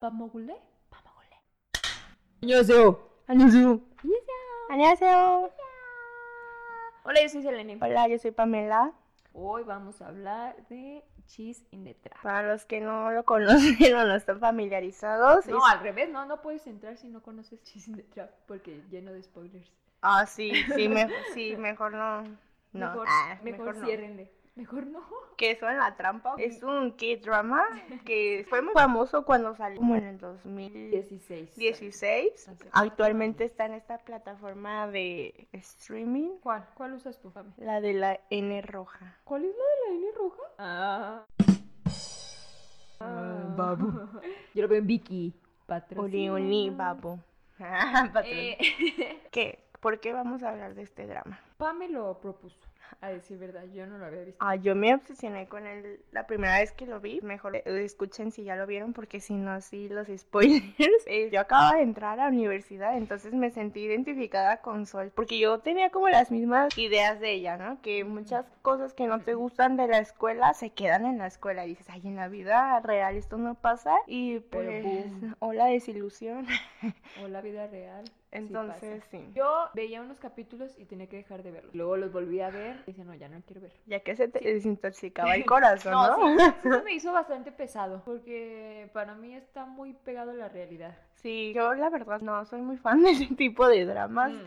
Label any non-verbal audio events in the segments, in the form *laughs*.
Pamogule? Pamogule. 안녕하세요. 안녕하세요. 안녕하세요. Hola, yo soy Selene. Hola, yo soy Pamela. Hoy vamos a hablar de Cheese in the Trap. Para los que no lo conocen *laughs* o no están familiarizados. No, es- al revés, no, no puedes entrar si no conoces Cheese in the Trap porque lleno de spoilers. Ah, sí, sí, me- *laughs* sí, mejor no. No, mejor, ah, mejor, no. ciérrenle. Mejor no. Que eso en la trampa es un K-drama *laughs* que fue muy famoso cuando salió como en el 2016. 16. Actualmente está en esta plataforma de streaming, ¿Cuál? ¿Cuál usas tú, Fami? la de la N roja. ¿Cuál es la de la N roja? Ah. Ah, babu. Yo lo veo en Vicky. Patrocinio. uni, babu. *laughs* Patrón. Eh, ¿Qué? ¿Por qué vamos a hablar de este drama? Pa me lo propuso, a decir verdad, yo no lo había visto. Ah, yo me obsesioné con él la primera vez que lo vi. Mejor eh, escuchen si ya lo vieron, porque si no, sí, los spoilers. *laughs* Eh, yo acababa de entrar a la universidad, entonces me sentí identificada con Sol, porque yo tenía como las mismas ideas de ella, ¿no? Que muchas cosas que no te gustan de la escuela se quedan en la escuela. Y dices, ay, en la vida real esto no pasa. Y Pero pues, boom. hola desilusión. O la vida real. Entonces, sí. Yo veía unos capítulos y tenía que dejar de verlos. Luego los volví a ver y decía, no, ya no quiero ver. Ya que se te desintoxicaba el *laughs* corazón, No, ¿no? sí, *laughs* me hizo bastante pesado porque para mí está muy pegado a la realidad. Sí, yo la verdad no soy muy fan de ese tipo de dramas. Mm.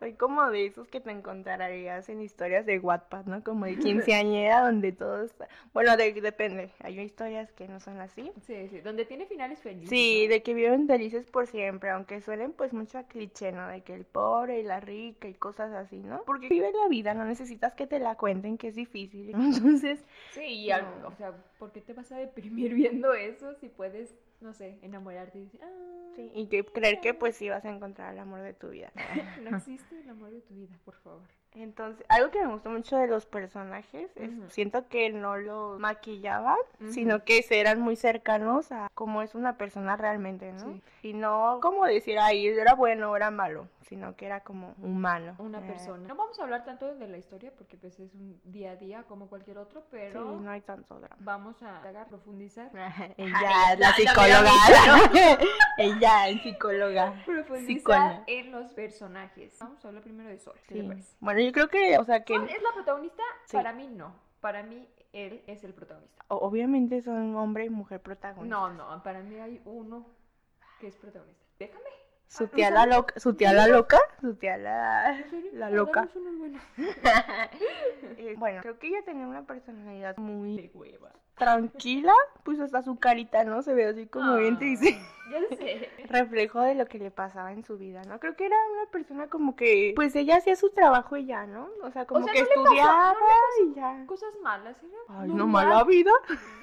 Soy como de esos que te encontrarías en historias de Wattpad, ¿no? Como de quinceañera *laughs* donde todo está... Bueno, de- depende. Hay historias que no son así. Sí, sí, donde tiene finales felices. Sí, ¿no? de que viven felices por siempre, aunque suelen pues mucho a cliché, ¿no? De que el pobre y la rica y cosas así, ¿no? Porque vive la vida, no necesitas que te la cuenten, que es difícil. *laughs* Entonces, Sí, y al- No. o sea, ¿por qué te vas a deprimir *laughs* viendo eso si puedes, no sé, enamorarte y decir, ah, sí, y que creer que pues sí vas a encontrar el amor de tu vida. *laughs* no existe el amor de tu vida, por favor. Entonces, algo que me gustó mucho de los personajes es, siento que no los maquillaban, sino que se eran muy cercanos a cómo es una persona realmente, ¿no? Sí. Y no como decir, ay, era bueno o era malo, sino que era como humano. Una Eh, persona. No vamos a hablar tanto de la historia porque pues es un día a día como cualquier otro, Sí, pero no hay tanto drama. vamos a profundizar. *laughs* Ella *laughs* es la la- la psicóloga. *laughs* Ella es psicóloga. Profundizar Psicóloga. en los personajes. Vamos a hablar primero de Sol. ¿Qué te Sí. Bueno, yo creo que, o sea, que ¿Sol es la protagonista? Sí. Para mí no. Para mí él es el protagonista. o- obviamente son hombre y mujer protagonistas. No, no, para mí hay uno que es protagonista. Déjame. Su ¿en tía la loca, su tía la loca, su tía la, la Ah, loca. *laughs* Eh, bueno, creo que ella tenía una personalidad muy De hueva. Tranquila, pues hasta su carita, ¿no? Se ve así como bien Ah, triste. Ya sé. *laughs* Reflejo de lo que le pasaba en su vida, ¿no? Creo que era una persona como que, pues ella hacía su trabajo y ya, ¿no? O sea, como sea, que no le pasó- estudiaba no y ya. Cosas malas, era Ay, no, mala vida.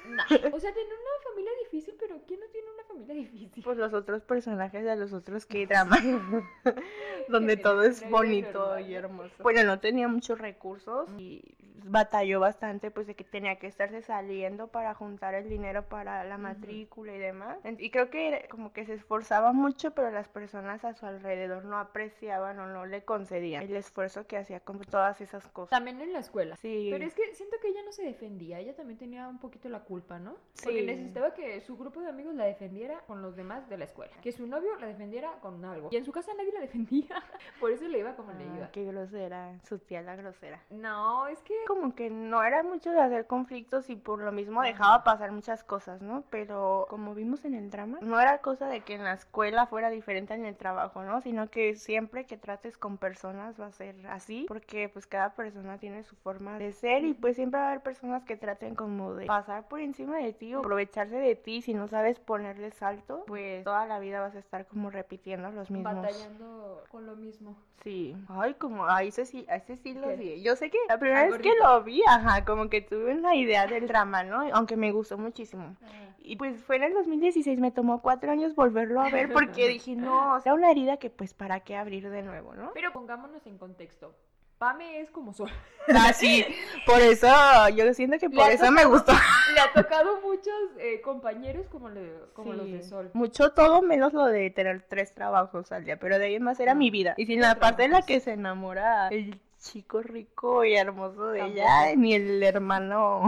Nah. O sea, tiene una familia difícil, pero ¿quién no tiene una familia difícil? Pues los otros personajes de los otros que *laughs* dramas, *laughs* donde todo es bonito normal. y hermoso. Bueno, no tenía muchos recursos y batalló bastante, pues de que tenía que estarse saliendo para juntar el dinero para la matrícula y demás. Y creo que como que se esforzaba mucho, pero las personas a su alrededor no apreciaban o no le concedían el esfuerzo que hacía con todas esas cosas. También en la escuela. Sí. Pero es que siento que ella no se defendía, ella también tenía un poquito la culpa, ¿no? Porque Sí. necesitaba que su grupo de amigos la defendiera con los demás de la escuela. Que su novio la defendiera con algo. Y en su casa nadie la defendía. *laughs* Por eso le iba como le Ah, iba. qué grosera, su tía la grosera. No, es que... como que no era mucho de hacer conflictos y por lo mismo dejaba pasar muchas cosas, ¿no? Pero como vimos en el drama, no era cosa de que en la escuela fuera diferente en el trabajo, ¿no? Sino que siempre que trates con personas va a ser así, porque pues cada persona tiene su forma de ser y pues siempre va a haber personas que traten como de pasar por encima de ti o aprovecharse de ti si no sabes ponerles salto, pues toda la vida vas a estar como repitiendo los mismos. Batallando con lo mismo. Sí. Ay, como, a ese sí, a ese sí lo ¿Qué? vi. Yo sé que la primera vez que lo vi, ajá, como que tuve una idea del drama, ¿no? Aunque me gustó muchísimo. Y pues fue en el 2016, me tomó cuatro años volverlo a ver porque *laughs* dije, no, o sea, una herida que pues para qué abrir de nuevo, ¿no? Pero pongámonos en contexto. Pame es como soy. *laughs* Ah, sí. Por eso, yo siento que por eso me gustó. *laughs* Le ha *laughs* tocado muchos eh, compañeros como, los de Sol. Mucho todo menos lo de tener tres trabajos al día, pero de ahí en más era ah, mi vida. Y sin la parte en la que se enamora el chico rico y hermoso de ella, ni el hermano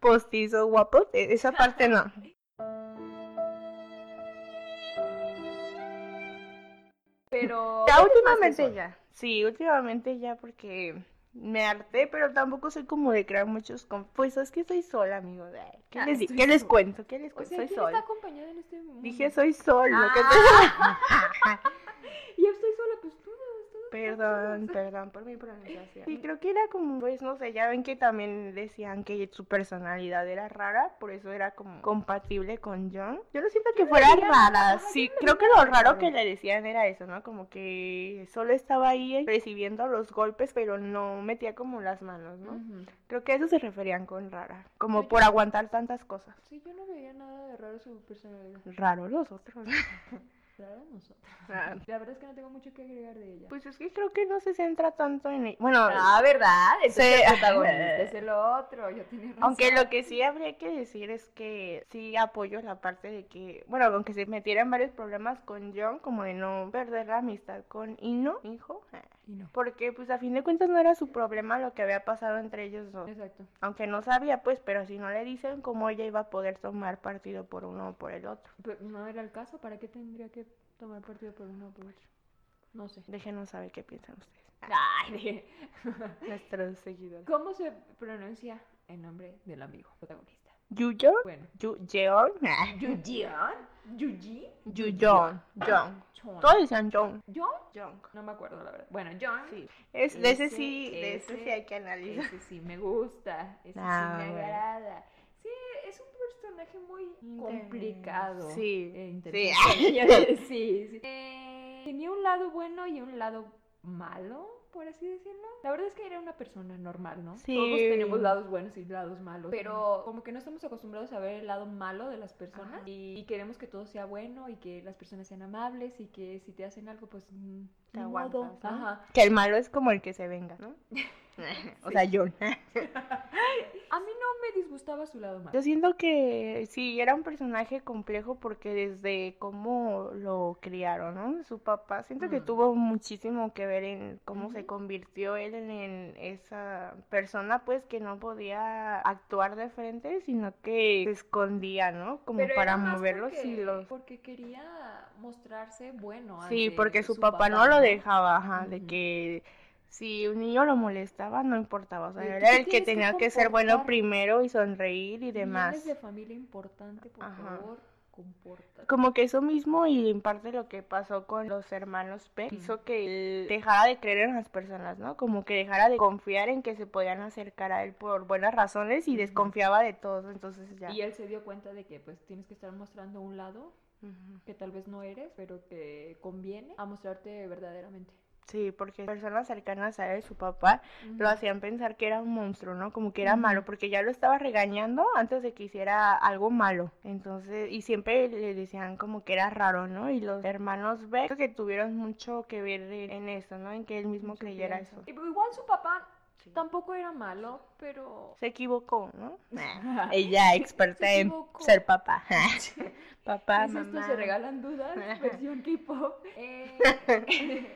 postizo guapo, e-, esa parte no. Pero ya últimamente ya. Sí, últimamente ya porque me harté, pero tampoco soy como de crear muchos con... Pues es que soy sola, amigos. Ay, ¿Qué, Ah, les, ¿qué les cuento? ¿Qué les O cuento? sea, soy ¿quién sola. está en este mundo? Dije soy sola. Ah. Y *laughs* yo estoy sola, pues. Perdón, *laughs* perdón por mi pronunciación. Sí, creo que era como, pues no sé, ya ven que también decían que su personalidad era rara, por eso era como compatible con John. Yo no siento que fuera rara, sí, yo creo que lo raro que le decían era eso, ¿no? Como que solo estaba ahí recibiendo los golpes, pero no metía como las manos, ¿no? Ujú. Creo que a eso se referían con rara, como Yo- por aguantar tantas cosas. Sí, yo no veía nada de raro su personalidad. Raro los otros. *laughs* Raro nosotros. Ah. La verdad es que no tengo mucho que agregar de ella. Pues es que creo que no se centra tanto en... e- Bueno, Ah, ¿verdad? Entonces el protagonista es el otro. Yo tenía razón. Aunque lo que sí habría que decir es que sí apoyo la parte de que, bueno, aunque se metieran varios problemas con John, como de no perder la amistad con Ino, hijo, eh, Y no. porque pues a fin de cuentas no era su problema lo que había pasado entre ellos dos. Exacto. Aunque no sabía, pues, pero si no le dicen cómo ella iba a poder tomar partido por uno o por el otro. Pero no era el caso. ¿Para qué tendría que tomar partido por uno o por otro? No sé. Déjenos saber qué piensan ustedes, Ay, *laughs* nuestros seguidores. ¿Cómo se pronuncia el nombre del amigo protagonista? Yuyon, Bueno. Yu Jeon, *laughs* ¿Yujian? ¿Yuji? Yuyon, John. Chon. Todos decían John. ¿John? John. No me acuerdo la verdad. Bueno, John. Sí. Es, de ese Ese- sí, de ese sí hay que analizar. Ese sí me gusta. Ese Ah, sí me bueno. agrada. Personaje muy complicado. Sí, e sí. inteligente. sí, sí. Eh, tenía un lado bueno y un lado malo, por así decirlo. La verdad es que era una persona normal, ¿no? Sí. Todos tenemos lados buenos y lados malos. Pero como que no estamos acostumbrados a ver el lado malo de las personas. Y, y queremos que todo sea bueno y que las personas sean amables y que si te hacen algo, pues... mm, Te aguantas. Ajá. Que el malo es como el que se venga, ¿no? *laughs* *laughs* o sea, John. *laughs* A mí no me disgustaba su lado malo. Yo siento que sí, era un personaje complejo porque desde cómo lo criaron, ¿no? Su papá, siento que Mm. tuvo muchísimo que ver en cómo se convirtió él en, en esa persona, pues, que no podía actuar de frente, sino que se escondía, ¿no? Como Pero para era más mover los porque- hilos. Porque quería mostrarse bueno. Sí, porque su papá, no lo dejaba, ajá, de que si un niño lo molestaba, no importaba, o sea, era el que tenía que ser bueno primero y sonreír y demás. De familia importante, por Ajá. favor, compórtate. Como que eso mismo y en parte lo que pasó con los hermanos P hizo que él dejara de creer en las personas, ¿no? Como que dejara de confiar en que se podían acercar a él por buenas razones y desconfiaba de todos, entonces ya. Y él se dio cuenta de que pues tienes que estar mostrando un lado que tal vez no eres, pero que conviene a mostrarte verdaderamente. Sí, porque personas cercanas a él, su papá, lo hacían pensar que era un monstruo, ¿no? Como que era malo, porque ya lo estaba regañando antes de que hiciera algo malo. Entonces, y siempre le decían como que era raro, ¿no? Y los hermanos B, creo que tuvieron mucho que ver en, eso, ¿no? En que él mismo Mucho creyera pienso. eso. Y Igual su papá Sí. tampoco era malo, pero... Se equivocó, ¿no? *laughs* Ella experta Se en ser papá. *laughs* *laughs* papá, ¿Qué es esto? mamá. Se regalan dudas, versión K-pop. Eh,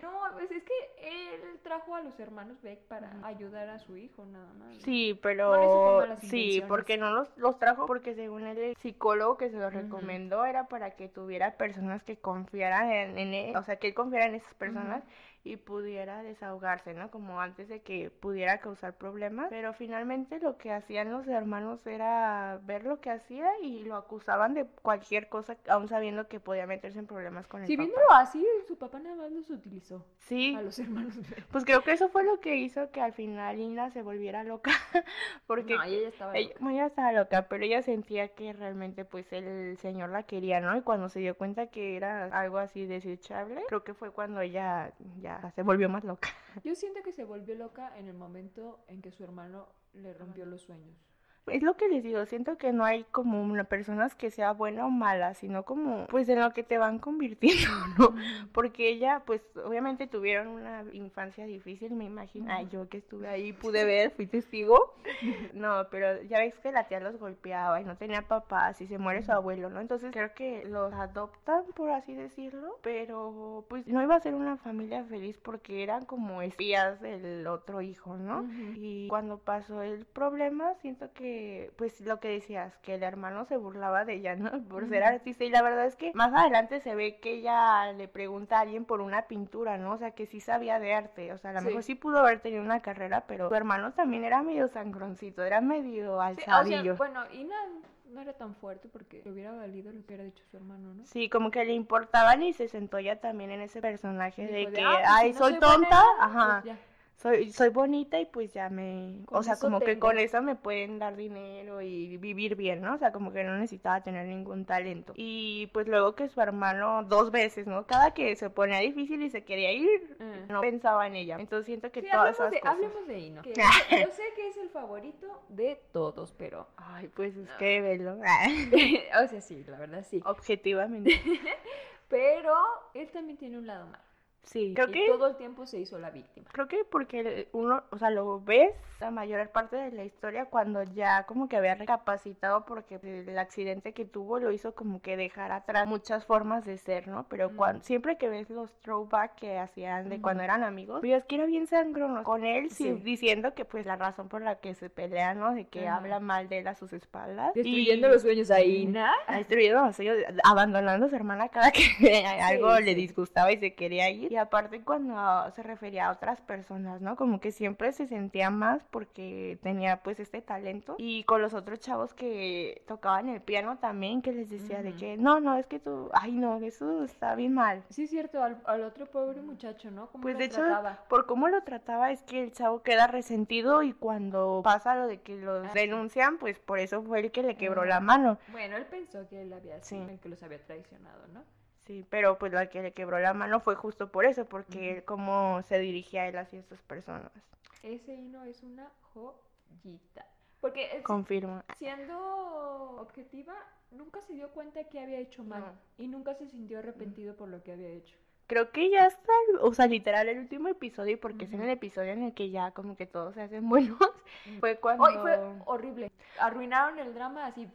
no, pues es que él trajo a los hermanos Beck para ayudar a su hijo, nada más. Sí, No pero sí, porque no los, los trajo porque según él, el psicólogo que se los recomendó era para que tuviera personas que confiaran en, en él, o sea, que él confiara en esas personas y pudiera desahogarse, ¿no? Como antes de que pudiera causar problemas, pero finalmente lo que hacían los hermanos era ver lo que hacía y lo acusaban de cualquier cosa, aún sabiendo que podía meterse en problemas con el Si papá. viéndolo así, su papá nada más los utilizó Sí, a los hermanos *laughs* pues creo que eso fue lo que hizo que al final Ina se volviera loca, *laughs* porque No, ella estaba ella, loca. bueno, ella estaba loca, pero ella sentía que realmente pues el señor la quería, ¿no? Y cuando se dio cuenta que era algo así desechable, creo que fue cuando ella ya se volvió más loca. Yo siento que se volvió loca en el momento en que su hermano le rompió los sueños. Es lo que les digo, siento que no hay como una persona que sea buena o mala, sino como pues en lo que te van convirtiendo, *laughs* ¿no? Porque ella, pues obviamente tuvieron una infancia difícil, me imagino. Ay, yo que estuve ahí, pude ver, fui testigo. *laughs* No, pero ya ves que la tía los golpeaba y no tenía papás y se muere su abuelo, ¿no? Entonces creo que los adoptan, por así decirlo, pero pues no iba a ser una familia feliz porque eran como espías del otro hijo, ¿no? Y cuando pasó el problema, siento que que, pues lo que decías, que el hermano se burlaba de ella, ¿no? Por ser artista. Y la verdad es que más adelante se ve que ella le pregunta a alguien por una pintura, ¿no? O sea, que sí sabía de arte. O sea, a lo mejor sí pudo haber tenido una carrera, pero su hermano también era medio sangroncito, era medio alzadillo. bueno, y no era tan fuerte porque le hubiera valido lo que hubiera dicho su hermano, ¿no? Sí, como que le importaban y se sentó ya también en ese personaje de, que, ah, pues ay, soy tonta, ajá. Pues soy, soy bonita y pues ya me, o sea, como que con eso me pueden dar dinero y vivir bien, ¿no? O sea, como que no necesitaba tener ningún talento. Y pues luego que su hermano dos veces, ¿no? Cada que se ponía difícil y se quería ir, mm. no pensaba en ella. Entonces siento que todas esas de, cosas... Hablemos de Ino. *laughs* yo sé que es el favorito de todos, pero... Ay, pues es que velo. *laughs* o sea, sí, la verdad sí. Objetivamente. *laughs* pero él también tiene un lado malo. Sí, creo que todo el tiempo se hizo la víctima. Creo que porque uno, o sea, lo ves la mayor parte de la historia cuando ya como que había recapacitado porque el accidente que tuvo lo hizo como que dejar atrás muchas formas de ser, ¿no? Pero cuando, siempre que ves los throwback que hacían de cuando eran amigos, es que era bien sangrón con él, sí. diciendo que pues la razón por la que se pelean, ¿no? De que habla mal de él a sus espaldas. Destruyendo los sueños ahí, ¿no? Destruyendo los sueños, abandonando a su hermana cada que *laughs* algo le disgustaba y se quería ir. Y aparte cuando se refería a otras personas, ¿no? Como que siempre se sentía más porque tenía pues este talento. Y con los otros chavos que tocaban el piano también, que les decía de que, no, no, es que tú, ay no, eso está bien mal. Sí, es cierto, al, otro pobre muchacho, ¿no? pues de hecho, por cómo lo trataba es que el chavo queda resentido y cuando pasa lo de que los ah, denuncian, pues por eso fue el que le quebró la mano. Bueno, él pensó que él había sido el que los había traicionado, ¿no? Sí, pero pues la que le quebró la mano fue justo por eso, porque cómo se dirigía él hacia estas personas. Ese hino es una joyita. Porque Confirmo. siendo objetiva, nunca se dio cuenta que había hecho mal y nunca se sintió arrepentido por lo que había hecho. Creo que ya está, o sea, literal el último episodio, porque es en el episodio en el que ya como que todos se hacen buenos, *laughs* fue cuando... fue horrible. Arruinaron el drama así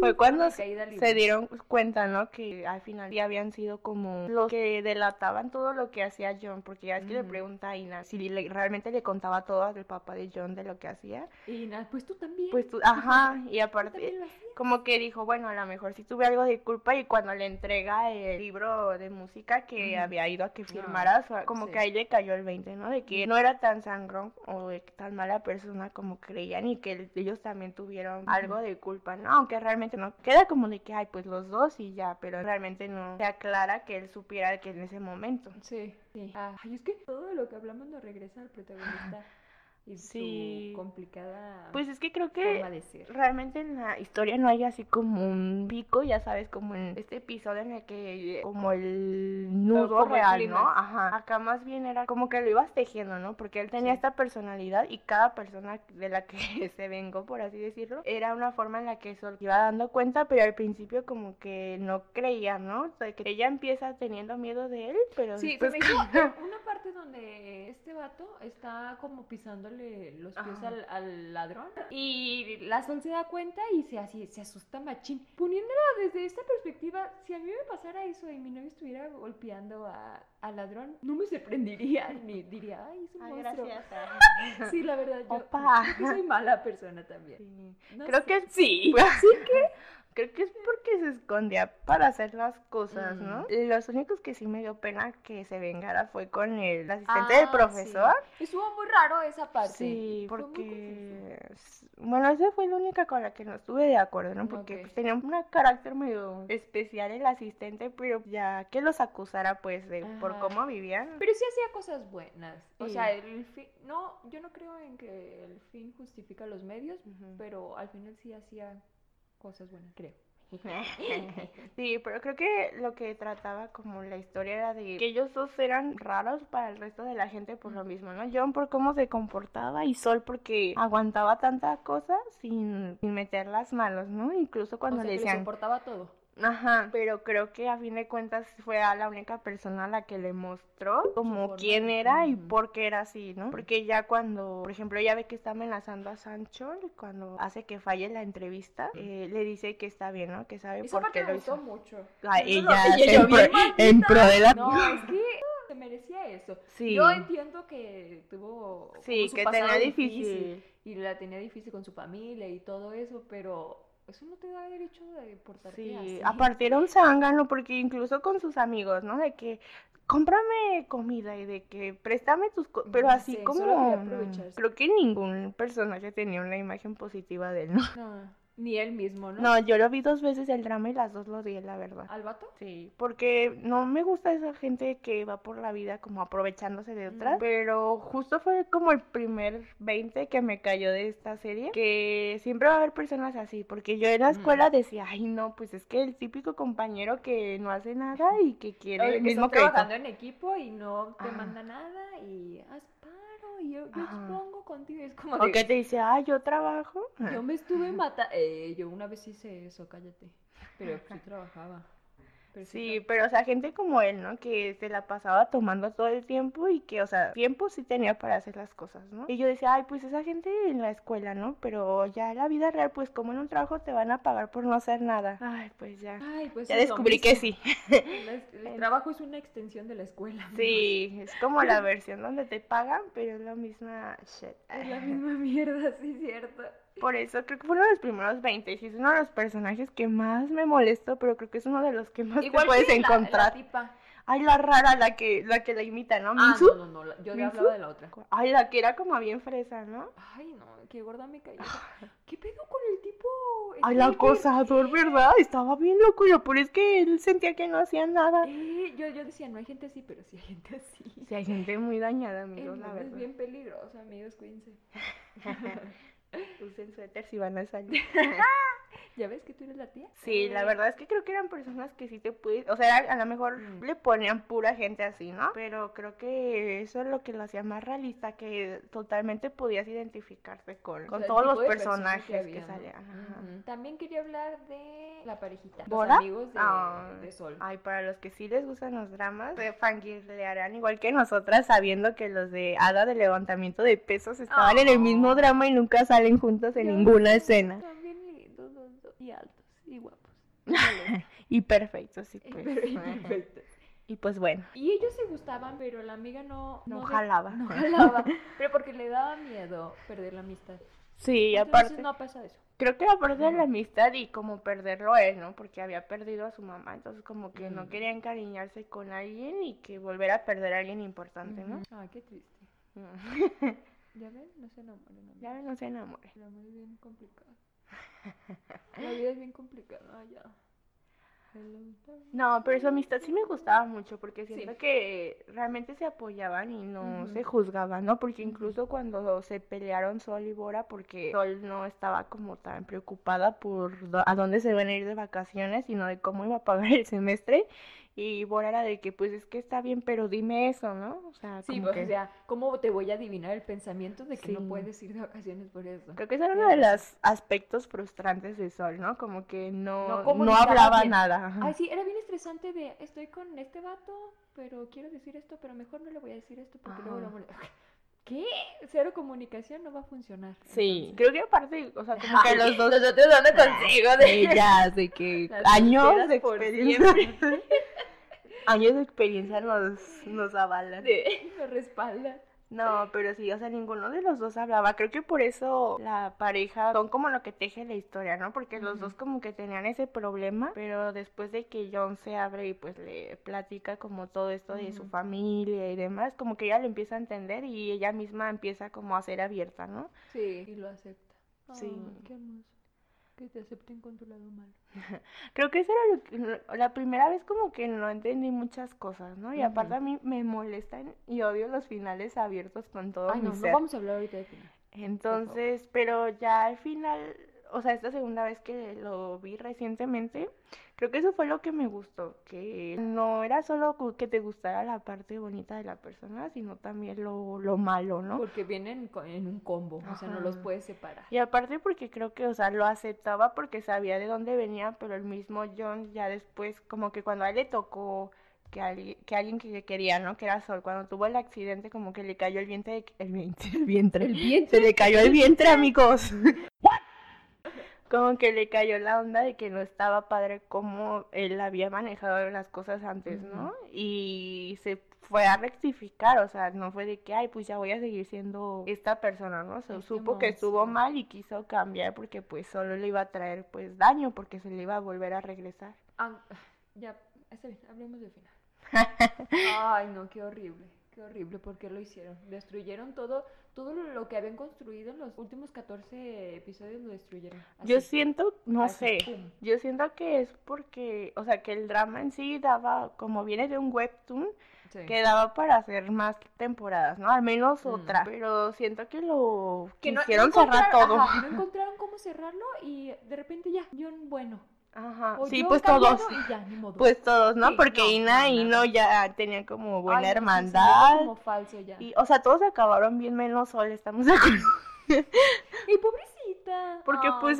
fue cuando se, dieron cuenta, ¿no? Que al final ya habían sido como los que delataban todo lo que hacía John, porque ya es que le pregunta a Ina si realmente le contaba todo al papá de John de lo que hacía. Y Ina, pues tú también. Pues tú, ajá, y *laughs* aparte como que dijo, bueno, a lo mejor sí tuve algo de culpa y cuando le entrega el libro de música que había ido a que firmara, como que ahí le cayó el 20, ¿no? De que no era tan sangrón o de tan mala persona como creían y que ellos también tuvieron algo de culpa, ¿no? Aunque realmente no queda como de que, hay pues los dos y ya, pero realmente no se aclara que él supiera que en ese momento. Sí, sí. Ay, es que todo lo que hablamos nos regresa al protagonista sí. complicada pues es que creo que realmente en la historia no hay así como un pico ya sabes como en este episodio en el que como el nudo real no ajá. Acá más bien era como que lo ibas tejiendo no porque él tenía esta personalidad y cada persona de la que *laughs* se vengó por así decirlo era una forma en la que se iba dando cuenta pero al principio como que no creía no o sea, que ella empieza teniendo miedo de él pero sí después... *laughs* una parte donde este vato está como pisándole los pies al, ladrón. Y la son se da cuenta y se, así, se asusta machín. Poniéndolo desde esta perspectiva, si a mí me pasara eso y mi novio estuviera golpeando a, al ladrón, no me sorprendería *laughs* ni diría, ay, es un ay, Gracias. *laughs* Sí, la verdad, yo soy mala persona también. creo que sí. ¿Sí que? Creo que es porque se escondía para hacer las cosas, ¿no? Mm. Los únicos que sí me dio pena que se vengara fue con el asistente del ah, profesor. Sí. Estuvo muy raro esa parte. Sí, porque... Bueno, esa fue la única con la que no estuve de acuerdo, ¿no? Porque pues, tenía un carácter medio especial el asistente, pero ya que los acusara, pues, de por cómo vivían. Pero sí hacía cosas buenas. O sea, el fin... No, yo no creo en que el fin justifica los medios, pero al final sí hacía cosas buenas, creo. *laughs* sí, pero creo que lo que trataba como la historia era de que ellos dos eran raros para el resto de la gente por lo mismo, ¿no? John por cómo se comportaba y Sol porque aguantaba tantas cosas sin, sin meter las manos, ¿no? Incluso cuando le decían... soportaba todo. Ajá, pero creo que a fin de cuentas fue a la única persona a la que le mostró como quién era y por qué era así, ¿no? Porque ya cuando, por ejemplo, ella ve que está amenazando a Sancho, cuando hace que falle la entrevista, eh, le dice que está bien, ¿no? Que sabe por qué lo hizo. mucho. ella, en, pro, de la... No, es que se merecía eso. Sí. Yo entiendo que tuvo Sí, su que tenía difícil. y la tenía difícil con su familia y todo eso, pero eso no te da derecho de portarte Sí, así. aparte era un zángano porque incluso con sus amigos, ¿no? De que cómprame comida y de que préstame tus cosas, pero Ujú, así sí, como mm, creo que ningún personaje tenía una imagen positiva de él, ¿no? No, ni él mismo, ¿no? No, yo lo vi dos veces el drama y las dos lo odié, la verdad. ¿Al vato? Sí, porque no me gusta esa gente que va por la vida como aprovechándose de otras, pero justo fue como el primer 20 que me cayó de esta serie, que siempre va a haber personas así, porque yo en la Mm. escuela decía, ay no, pues es que el típico compañero que no hace nada y que quiere Oye, el que mismo estás crédito. trabajando en equipo y no te Ah. manda nada y haz paro y yo, yo expongo contigo. Es como O de, que te dice, ay, yo trabajo. Yo me estuve matando. Eh, yo una vez hice eso, cállate. Pero sí trabajaba. Pero Sí, pero o sea, gente como él, ¿no? Que se la pasaba tomando todo el tiempo y que, o sea, tiempo sí tenía para hacer las cosas, ¿no? Y yo decía, ay, pues esa gente en la escuela, ¿no? Pero ya en la vida real, pues como en un trabajo te van a pagar por no hacer nada. Ay, pues ya. Ay, pues Ya descubrí que sí. *laughs* El trabajo es una extensión de la escuela. Sí, es como la versión donde te pagan, pero es la misma shit. Es la misma mierda, *laughs* sí, cierto. Por eso creo que fue uno de los primeros 20 y es uno de los personajes que más me molestó, pero creo que es uno de los que más Igual te puedes la- la encontrar. tipa. Ay, la rara, la que, la que la imita, ¿no? Ah, no, no, no. la- Yo le hablaba de la otra. Ay, la que era como bien fresa, ¿no? Ay, no, qué gorda me caí. ¿Qué pedo con el tipo? *laughs* Ay, la stripper? acosador, ¿verdad? Estaba bien loco, lo peor es que él sentía que no hacía nada. Eh, yo, yo decía, no hay gente así, pero sí hay gente así. Sí, hay gente muy dañada, El amigos, la mundo es verdad. bien peligroso, amigos, cuídense. *laughs* Usen suéter si van a salir. *laughs* *laughs* *laughs* ¿Ya ves que tú eres la tía? Sí, la Eh, verdad es que creo que eran personas que sí te pude, o sea, a lo mejor Mm. le ponían pura gente así, ¿no? Pero creo que eso es lo que lo hacía más realista, que totalmente podías identificarte con, o con sea, todos los personajes que, salían. También quería hablar de la parejita. ¿Bora? Los amigos de, Ah. de Sol. Ay, para los que sí les gustan los dramas, se fangirlearán igual que nosotras, sabiendo que los de Hada de levantamiento de pesos estaban en el mismo Oh. drama y nunca salen juntos en ninguna escena. Están bien lindos los dos. Y altos, y guapos. Y *laughs* perfectos, sí, Y pues. y perfectos. Y pues bueno, Y ellos se gustaban, pero la amiga no... no jalaba. No jalaba. *laughs* Pero porque le daba miedo perder la amistad. Sí, Entonces aparte, no pasa eso. creo que aparte de la amistad y como perderlo él, ¿no? Porque había perdido a su mamá, entonces como que no Mm. quería encariñarse con alguien y que volver a perder a alguien importante, ¿no? Ujú. Ay, qué triste. *laughs* ¿Ya ven? No se enamoren. ya no se enamore. El amor es bien complicado. *laughs* La vida es bien complicada, ya. No, pero su amistad sí me gustaba mucho porque Sí. siento que realmente se apoyaban y no se juzgaban, ¿no? Porque incluso cuando se pelearon Sol y Bora, porque Sol no estaba como tan preocupada por a dónde se iban a ir de vacaciones, sino de cómo iba a pagar el semestre. Y Bora era de que, pues es que está bien, pero dime eso, ¿no? O sea, Sí, como pues, que... o sea, ¿cómo te voy a adivinar el pensamiento de que Sí. no puedes ir de vacaciones por eso? Creo que ese era uno de los aspectos frustrantes de Sol, ¿no? Como que no, No hablaba bien. nada. Ay, sí, era bien estresante de estoy con este vato, pero quiero decir esto, pero mejor no le voy a decir esto porque luego lo molesta. *laughs* ¿Qué? Cero comunicación no va a funcionar. Sí, entonces. creo que aparte, o sea, como que los dos Nosotros dando consejos de ya, de que años de experiencia. Años de experiencia nos, nos avalan. de *laughs* me respalda. No, pero sí, o sea, ninguno de los dos hablaba. Creo que por eso la pareja son como lo que teje la historia, ¿no? Porque los dos como que tenían ese problema, pero después de que John se abre y pues le platica como todo esto de su familia y demás, como que ella lo empieza a entender y ella misma empieza como a ser abierta, ¿no? Sí, y lo acepta. Sí. Ay, qué hermoso. Que te acepten con tu lado malo. *laughs* Creo que esa era lo que- la primera vez como que no entendí muchas cosas, ¿no? Y aparte a mí me molestan y odio los finales abiertos con todo Ay, mi no, no ser. vamos a hablar ahorita de final. Entonces, pero ya al final, o sea, esta segunda vez que lo vi recientemente, creo que eso fue lo que me gustó, que no era solo que te gustara la parte bonita de la persona, sino también lo, lo malo, ¿no? Porque vienen en un combo, o sea, no los Ajá. puedes separar. Y aparte porque creo que, o sea, lo aceptaba porque sabía de dónde venía, pero el mismo John ya después, como que cuando a él le tocó que, alguien que alguien que quería, ¿no? Que era Sol, cuando tuvo el accidente, como que le cayó el vientre, el vientre, el vientre. vientre. Se le cayó el vientre, amigos. *laughs* como que le cayó la onda de que no estaba padre como él había manejado las cosas antes, ¿no? Y se fue a rectificar, o sea, no fue de que, ay, pues ya voy a seguir siendo esta persona, ¿no? Se supo que estuvo mal y quiso cambiar porque pues solo le iba a traer pues daño porque se le iba a volver a regresar. Ah, ya, está bien, hablemos del final. *laughs* ay, no, qué horrible, qué horrible, ¿por qué lo hicieron? Destruyeron todo, todo lo que habían construido en los últimos 14 episodios lo destruyeron. Yo siento, no sé, yo siento que es porque, o sea, que el drama en sí daba, como viene de un webtoon, quedaba para hacer más temporadas, ¿no? Al menos mm. otra. Pero siento que lo que quisieron cerrar todo. no *laughs* encontraron cómo cerrarlo y de repente ya, yo, bueno. Ajá, sí, pues todos. Pues todos, ¿no? Porque Ina y No ya tenían como buena hermandad. como falso ya. Y, o sea, todos acabaron bien menos Sol, estamos de acuerdo. *laughs* y pobrecito porque pues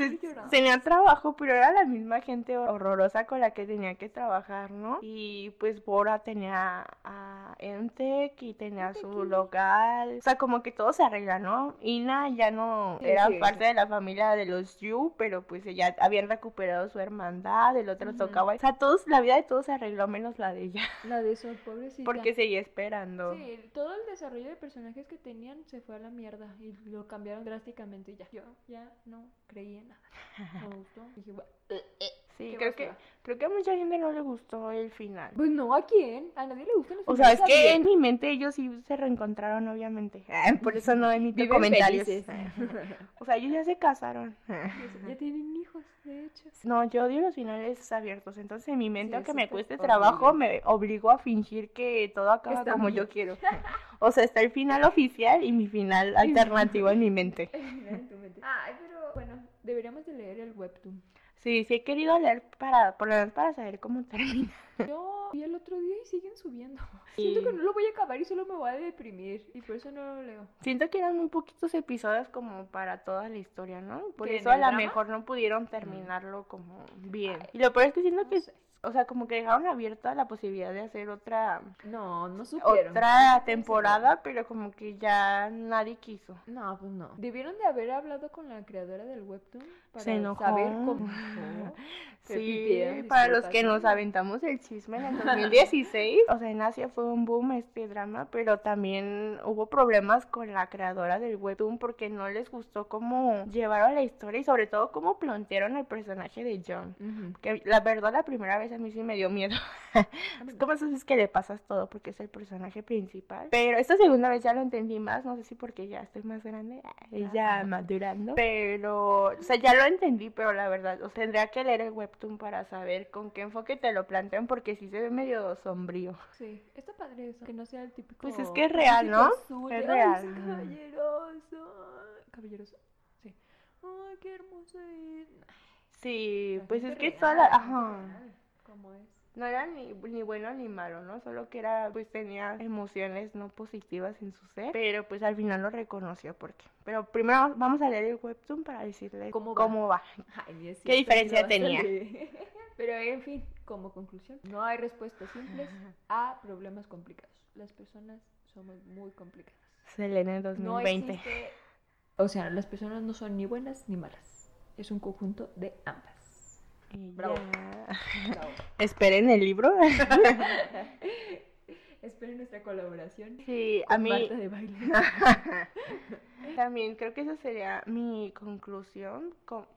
tenía trabajo, pero era la misma gente horrorosa con la que tenía que trabajar, ¿no? Y pues Bora tenía a Entec y tenía su local. O sea, como que todo se arregla, ¿no? Ina ya no era parte de la familia de los Yu, pero pues ya habían recuperado su hermandad, el otro tocaba. O sea, todos, la vida de todos se arregló menos la de ella. La de Sol, pobrecita. Porque seguía esperando. Sí, todo el desarrollo de personajes que tenían se fue a la mierda y lo cambiaron drásticamente ya. Yo ya no creí en nada. *laughs* Me gustó. Dije, eh, eh, Sí, creo que, creo que a mucha gente no le gustó el final. Pues no, ¿a quién? A nadie le gustan los O sea, es que en mi mente ellos sí se reencontraron, obviamente. *laughs* Por eso no emito comentarios. *laughs* o sea, ellos ya se casaron. ya tienen hijos, de hecho. No, yo odio los finales abiertos. Entonces, en mi mente, aunque me cueste trabajo, me obligó a fingir que todo acaba como yo quiero. *laughs* O sea, está el final oficial y mi final alternativo en mi mente. Ay, pero bueno, deberíamos de leer el webtoon. Sí, sí he querido leer para, por lo menos para saber cómo termina. *laughs* Yo vi el otro día y siguen subiendo. *laughs* Siento que no lo voy a acabar y solo me voy a deprimir y por eso no lo leo. Siento que eran muy poquitos episodios como para toda la historia, ¿no? Por eso a lo mejor no pudieron terminarlo como bien. Y lo peor es que siento que o sea, como que dejaron abierta la posibilidad de hacer otra. No, no supieron. Otra temporada, pero como que ya nadie quiso. No, pues no. Debieron de haber hablado con la creadora del webtoon para saber cómo. *laughs* sí, para los que nos aventamos el chisme en el 2016. *laughs* o sea, en Asia fue un boom este drama, pero también hubo problemas con la creadora del webtoon porque no les gustó cómo llevaron la historia y sobre todo cómo plantearon el personaje de John. Que la verdad, la primera vez a mí sí me dio miedo. ¿Cómo *laughs* es que le pasas todo? Porque es el personaje principal. Pero esta segunda vez ya lo entendí más, no sé si porque ya estoy más grande, ya madurando. Pero, o sea, ya lo entendí, pero la verdad, o tendría que leer el webtoon para saber con qué enfoque te lo plantean, porque sí se ve medio sombrío. Sí, está padre eso, que no sea el típico. Pues es que es real, ¿no? Es real. caballeroso. Caballeroso. Sí. Ay, qué hermoso Sí, pues es que toda la... Ajá no era ni, ni bueno ni malo, ¿no? Solo que era, pues tenía emociones no positivas en su ser, pero pues al final lo reconoció porque. Pero primero vamos a leer el webtoon para decirle cómo va. ¿Qué diferencia tenía? *laughs* pero en fin, como conclusión, no hay respuestas simples a problemas complicados. Las personas somos muy complicadas. Selena 2020. o sea, las personas no son ni buenas ni malas. Es un conjunto de ambas. Bravo. Esperen el libro. *laughs* Esperen nuestra colaboración. Sí, a mí. *laughs* También creo que esa sería mi conclusión.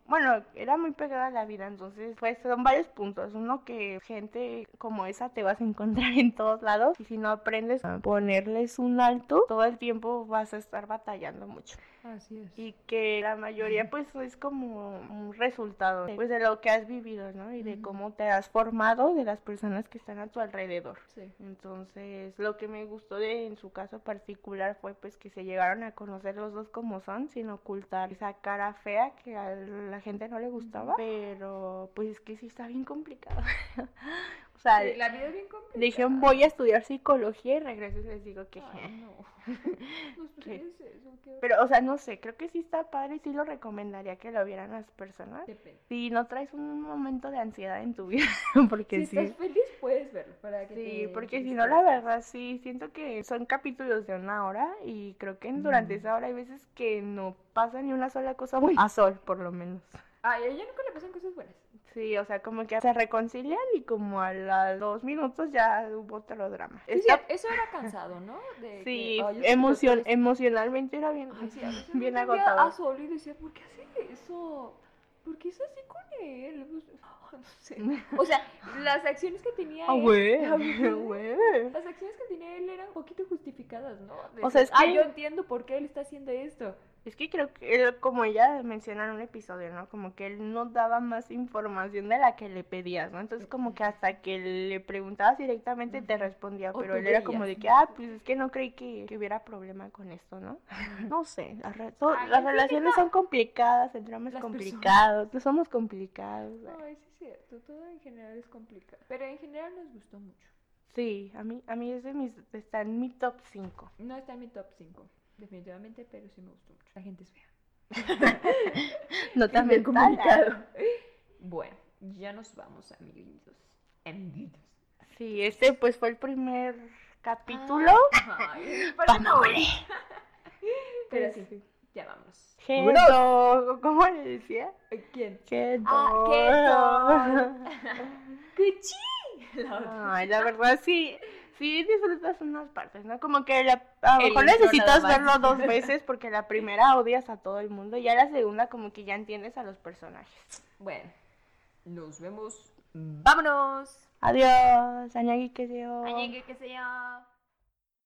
Bueno, era muy pegada a la vida, entonces, pues son varios puntos. Uno que gente como esa te vas a encontrar *laughs* en todos lados y si no aprendes a ponerles un alto, todo el tiempo vas a estar batallando mucho. Así es. Y que la mayoría pues es como un resultado pues de lo que has vivido, ¿no? Y de cómo te has formado de las personas que están a tu alrededor. Sí. Entonces, lo que me gustó de en su caso particular fue pues que se llegaron a conocer los dos como son, sin ocultar esa cara fea que a la gente no le gustaba. Pero pues es que sí está bien complicado. *laughs* o sea, la vida es bien complicada. Dijeron voy a estudiar psicología y regreso y les digo que... *laughs* no. *laughs* Pero, o sea, no sé, creo que sí está padre y sí lo recomendaría que lo vieran las personas. Si no traes un momento de ansiedad en tu *laughs* vida, porque si estás feliz puedes verlo. Para que sí, porque si no, la verdad, sí, siento que son capítulos de una hora y creo que durante esa hora hay veces que no pasa ni una sola cosa muy a sol, por lo menos. Ay, a ella nunca le pasan cosas buenas. Sí, o sea, como que se reconcilian y como a los dos minutos ya hubo otro drama. Sí, sí, Está- eso era cansado, ¿no? De Sí, que, "Ay, yo siento emocion- emocionalmente era bien, Ay, sí, a veces *laughs* bien agotador. a Sol y decía, ¿por qué hace eso? ¿Por qué es así con él? Ah, no sé. *laughs* O sea, las acciones que tenía Ah, él. *laughs* Ah. Las acciones que tenía él eran un poquito justificadas, ¿no? De O sea, decir, es Ah, yo entiendo por qué él está haciendo esto. Es que creo que él, como ella menciona en un episodio, ¿no? Como que él no daba más información de la que le pedías, ¿no? Entonces como que hasta que le preguntabas directamente te respondía, pero él era como de que, ¿no? ah, pues es que no creí que, que hubiera problema con esto, ¿no? No sé, las, re- to- Ay, las relaciones son complicadas, el drama es Las complicado, no somos complicados. Ay, sí es cierto, todo en general es complicado. Pero en general nos gustó mucho. Sí, a mí, a mí es de mis, está en mi top 5. No está en mi top 5, definitivamente, pero sí me gustó mucho. La gente es fea. *laughs* *laughs* No tan mental. comunicado. Bueno, ya nos vamos, amiguitos. Amiguitos. Sí, este pues fue el primer capítulo. Ay, ¡Vámonos! *laughs* Pero sí, ya vamos. Keto, ¿cómo le decía? ¿Quién? Keto. Ah, ¡Cuchí! Ay, la verdad sí, sí disfrutas unas partes, ¿no? Como que la- a lo mejor necesitas verlo dos veces porque la *laughs* primera odias a todo el mundo y ya la segunda como que ya entiendes a los personajes. Bueno, nos vemos. ¡Vámonos! Adiós, añagui que se Añegue, que se yo.